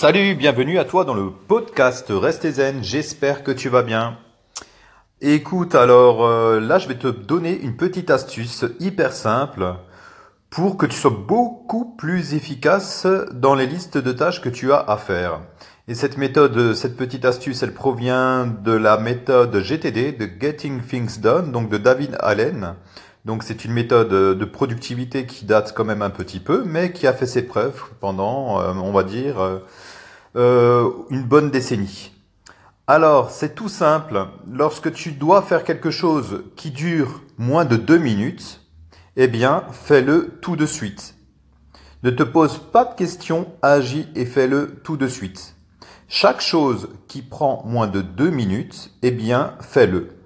Salut, bienvenue à toi dans le podcast Restez Zen, j'espère que tu vas bien. Écoute, alors euh, là je vais te donner une petite astuce hyper simple pour que tu sois beaucoup plus efficace dans les listes de tâches que tu as à faire. Et cette méthode, cette petite astuce, elle provient de la méthode GTD, de Getting Things Done, donc de David Allen. Donc c'est une méthode de productivité qui date quand même un petit peu, mais qui a fait ses preuves pendant, euh, on va dire, euh, euh, une bonne décennie. Alors c'est tout simple. Lorsque tu dois faire quelque chose qui dure moins de deux minutes, eh bien fais-le tout de suite. Ne te pose pas de questions, agis et fais-le tout de suite. Chaque chose qui prend moins de deux minutes, eh bien fais-le.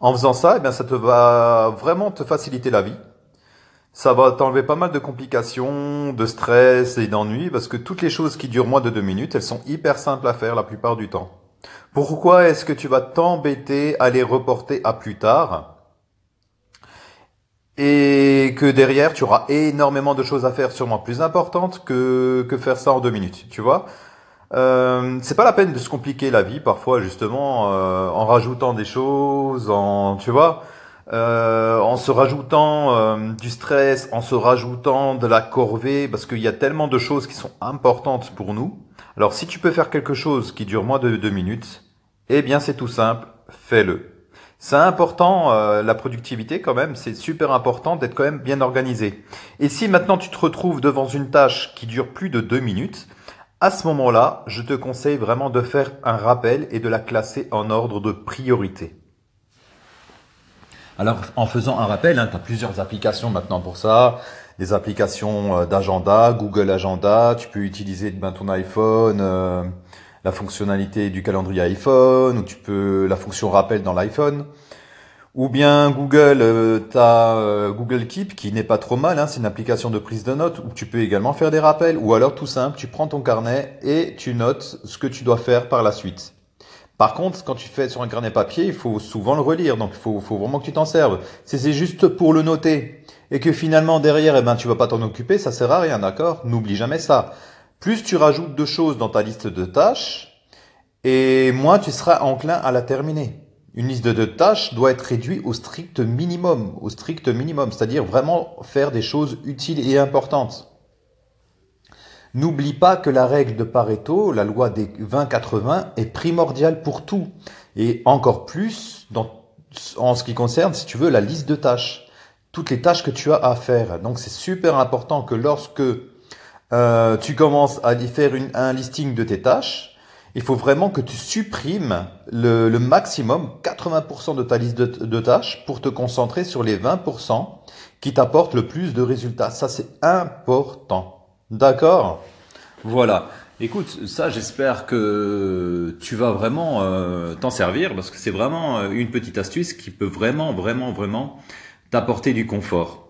En faisant ça, eh bien, ça te va vraiment te faciliter la vie. Ça va t'enlever pas mal de complications, de stress et d'ennuis, parce que toutes les choses qui durent moins de deux minutes, elles sont hyper simples à faire la plupart du temps. Pourquoi est-ce que tu vas t'embêter à les reporter à plus tard? Et que derrière tu auras énormément de choses à faire sûrement plus importantes que, que faire ça en deux minutes, tu vois? Euh, c'est pas la peine de se compliquer la vie parfois justement euh, en rajoutant des choses, en tu vois, euh, en se rajoutant euh, du stress, en se rajoutant de la corvée, parce qu'il y a tellement de choses qui sont importantes pour nous. Alors si tu peux faire quelque chose qui dure moins de deux minutes, eh bien c'est tout simple, fais-le. C'est important, euh, la productivité quand même, c'est super important d'être quand même bien organisé. Et si maintenant tu te retrouves devant une tâche qui dure plus de deux minutes, à ce moment-là, je te conseille vraiment de faire un rappel et de la classer en ordre de priorité. Alors, en faisant un rappel, hein, tu as plusieurs applications maintenant pour ça. Des applications euh, d'agenda, Google Agenda. Tu peux utiliser ben, ton iPhone, euh, la fonctionnalité du calendrier iPhone, ou tu peux la fonction rappel dans l'iPhone. Ou bien Google, euh, tu as euh, Google Keep qui n'est pas trop mal, hein, c'est une application de prise de notes où tu peux également faire des rappels. Ou alors tout simple, tu prends ton carnet et tu notes ce que tu dois faire par la suite. Par contre, quand tu fais sur un carnet papier, il faut souvent le relire, donc il faut, faut vraiment que tu t'en serves. Si c'est juste pour le noter et que finalement derrière, eh ben, tu vas pas t'en occuper, ça sert à rien, d'accord? N'oublie jamais ça. Plus tu rajoutes de choses dans ta liste de tâches, et moins tu seras enclin à la terminer. Une liste de tâches doit être réduite au strict minimum, au strict minimum, c'est-à-dire vraiment faire des choses utiles et importantes. N'oublie pas que la règle de Pareto, la loi des 20-80, est primordiale pour tout, et encore plus en ce qui concerne, si tu veux, la liste de tâches, toutes les tâches que tu as à faire. Donc c'est super important que lorsque euh, tu commences à faire une, un listing de tes tâches, il faut vraiment que tu supprimes le, maximum, 80% de ta liste de, tâches pour te concentrer sur les 20% qui t'apportent le plus de résultats. Ça, c'est important. D'accord? Voilà. Écoute, ça, j'espère que tu vas vraiment euh, t'en servir parce que c'est vraiment euh, une petite astuce qui peut vraiment, vraiment, vraiment t'apporter du confort.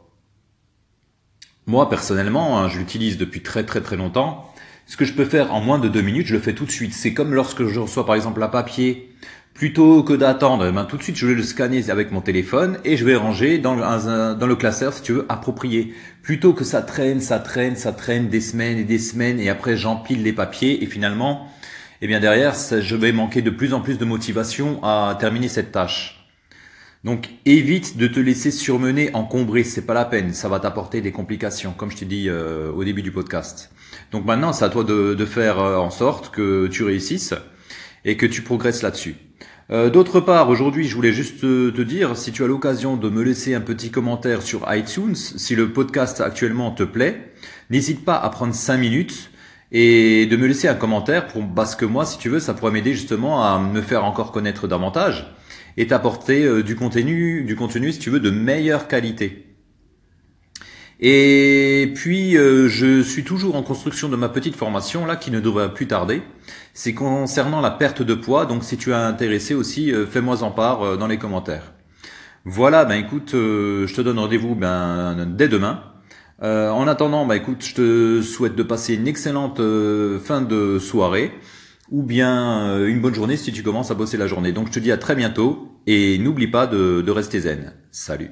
Moi, personnellement, hein, je l'utilise depuis très, très, très longtemps ce que je peux faire en moins de deux minutes, je le fais tout de suite. C'est comme lorsque je reçois par exemple un papier, plutôt que d'attendre, eh ben, tout de suite je vais le scanner avec mon téléphone et je vais ranger dans le, classeur, si tu veux, approprié. Plutôt que ça traîne, ça traîne, ça traîne des semaines et des semaines et après j'empile les papiers et finalement, eh bien derrière, je vais manquer de plus en plus de motivation à terminer cette tâche. Donc évite de te laisser surmener, encombrer, c'est pas la peine, ça va t'apporter des complications, comme je t'ai dit euh, au début du podcast. Donc maintenant, c'est à toi de, faire euh, en sorte que tu réussisses et que tu progresses là-dessus. Euh, d'autre part, aujourd'hui, je voulais juste te, dire, si tu as l'occasion de me laisser un petit commentaire sur iTunes, si le podcast actuellement te plaît, n'hésite pas à prendre 5 minutes et de me laisser un commentaire pour, parce que moi, si tu veux, ça pourrait m'aider justement à me faire encore connaître davantage et t'apporter euh, du contenu, du contenu, si tu veux, de meilleure qualité. Et puis, euh, je suis toujours en construction de ma petite formation, là, qui ne devrait plus tarder. C'est concernant la perte de poids, donc si tu es intéressé aussi, euh, fais-moi en part dans les commentaires. Voilà, ben écoute, je te donne rendez-vous ben, dès demain. en attendant, ben écoute, je te souhaite de passer une excellente fin de soirée ou bien une bonne journée si tu commences à bosser la journée. Donc je te dis à très bientôt et n'oublie pas de rester zen. Salut